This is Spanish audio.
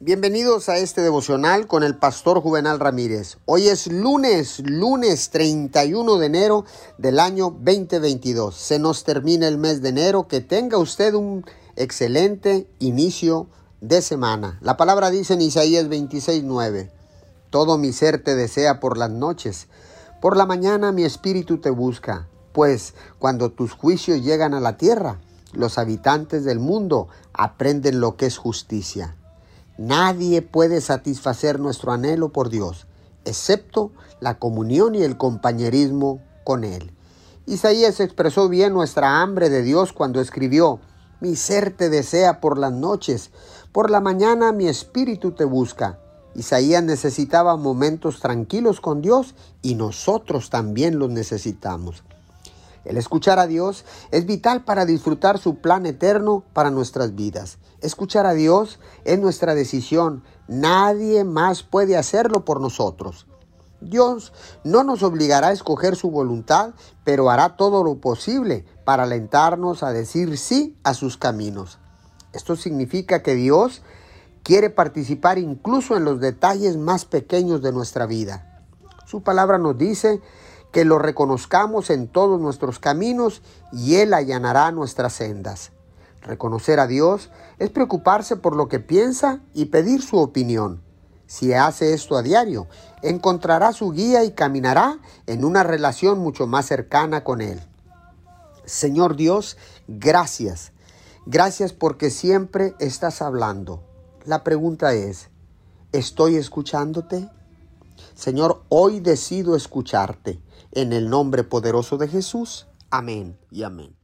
Bienvenidos a este devocional con el pastor Juvenal Ramírez. Hoy es lunes, lunes 31 de enero del año 2022. Se nos termina el mes de enero. Que tenga usted un excelente inicio de semana. La palabra dice en Isaías 26:9: Todo mi ser te desea por las noches. Por la mañana mi espíritu te busca. Pues cuando tus juicios llegan a la tierra, los habitantes del mundo aprenden lo que es justicia. Nadie puede satisfacer nuestro anhelo por Dios, excepto la comunión y el compañerismo con Él. Isaías expresó bien nuestra hambre de Dios cuando escribió, Mi ser te desea por las noches, por la mañana mi espíritu te busca. Isaías necesitaba momentos tranquilos con Dios y nosotros también los necesitamos. El escuchar a Dios es vital para disfrutar su plan eterno para nuestras vidas. Escuchar a Dios es nuestra decisión. Nadie más puede hacerlo por nosotros. Dios no nos obligará a escoger su voluntad, pero hará todo lo posible para alentarnos a decir sí a sus caminos. Esto significa que Dios quiere participar incluso en los detalles más pequeños de nuestra vida. Su palabra nos dice que lo reconozcamos en todos nuestros caminos y Él allanará nuestras sendas. Reconocer a Dios es preocuparse por lo que piensa y pedir su opinión. Si hace esto a diario, encontrará su guía y caminará en una relación mucho más cercana con Él. Señor Dios, gracias. Gracias porque siempre estás hablando. La pregunta es, ¿estoy escuchándote? Señor, hoy decido escucharte. En el nombre poderoso de Jesús. Amén y amén.